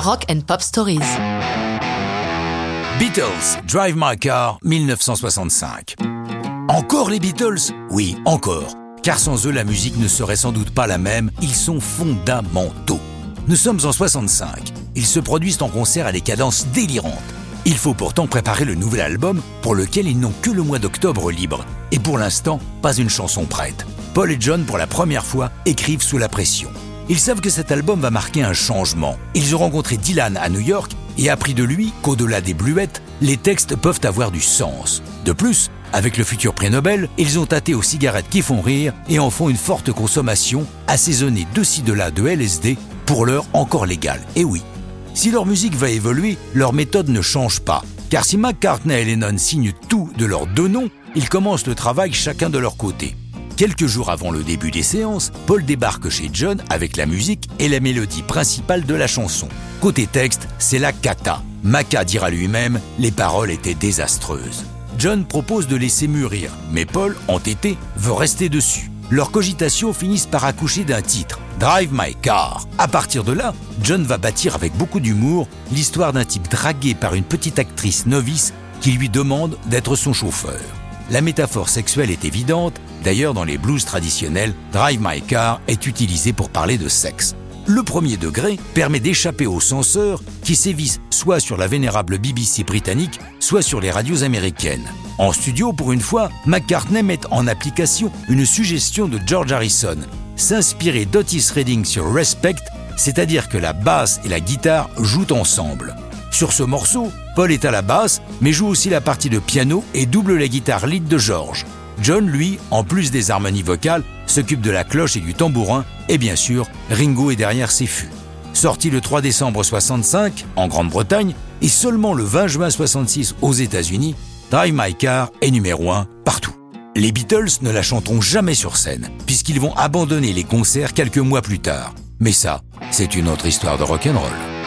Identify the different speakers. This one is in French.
Speaker 1: Rock and Pop Stories.
Speaker 2: Beatles, Drive My Car, 1965. Encore les Beatles? Oui, encore. Car sans eux, la musique ne serait sans doute pas la même. Ils sont fondamentaux. Nous sommes en 65. Ils se produisent en concert à des cadences délirantes. Il faut pourtant préparer le nouvel album pour lequel ils n'ont que le mois d'octobre libre. Et pour l'instant, pas une chanson prête. Paul et John, pour la première fois, écrivent sous la pression. Ils savent que cet album va marquer un changement. Ils ont rencontré Dylan à New York et appris de lui qu'au-delà des bluettes, les textes peuvent avoir du sens. De plus, avec le futur prix Nobel, ils ont tâté aux cigarettes qui font rire et en font une forte consommation, assaisonnée de ci de là de LSD, pour l'heure encore légale. Et oui, si leur musique va évoluer, leur méthode ne change pas. Car si McCartney et Lennon signent tout de leurs deux noms, ils commencent le travail chacun de leur côté. Quelques jours avant le début des séances, Paul débarque chez John avec la musique et la mélodie principale de la chanson. Côté texte, c'est la cata. Maca dira lui-même, les paroles étaient désastreuses. John propose de laisser mûrir, mais Paul, entêté, veut rester dessus. Leurs cogitations finissent par accoucher d'un titre, Drive My Car. À partir de là, John va bâtir avec beaucoup d'humour l'histoire d'un type dragué par une petite actrice novice qui lui demande d'être son chauffeur. La métaphore sexuelle est évidente, d'ailleurs dans les blues traditionnels, Drive My Car est utilisé pour parler de sexe. Le premier degré permet d'échapper aux censeurs qui sévissent soit sur la vénérable BBC britannique, soit sur les radios américaines. En studio, pour une fois, McCartney met en application une suggestion de George Harrison, s'inspirer d'Otis Redding sur Respect, c'est-à-dire que la basse et la guitare jouent ensemble. Sur ce morceau, Paul est à la basse, mais joue aussi la partie de piano et double la guitare lead de George. John, lui, en plus des harmonies vocales, s'occupe de la cloche et du tambourin, et bien sûr, Ringo est derrière ses fûts. Sorti le 3 décembre 65 en Grande-Bretagne et seulement le 20 juin 66 aux États-Unis, Drive My Car est numéro 1 partout. Les Beatles ne la chanteront jamais sur scène, puisqu'ils vont abandonner les concerts quelques mois plus tard. Mais ça, c'est une autre histoire de rock'n'roll.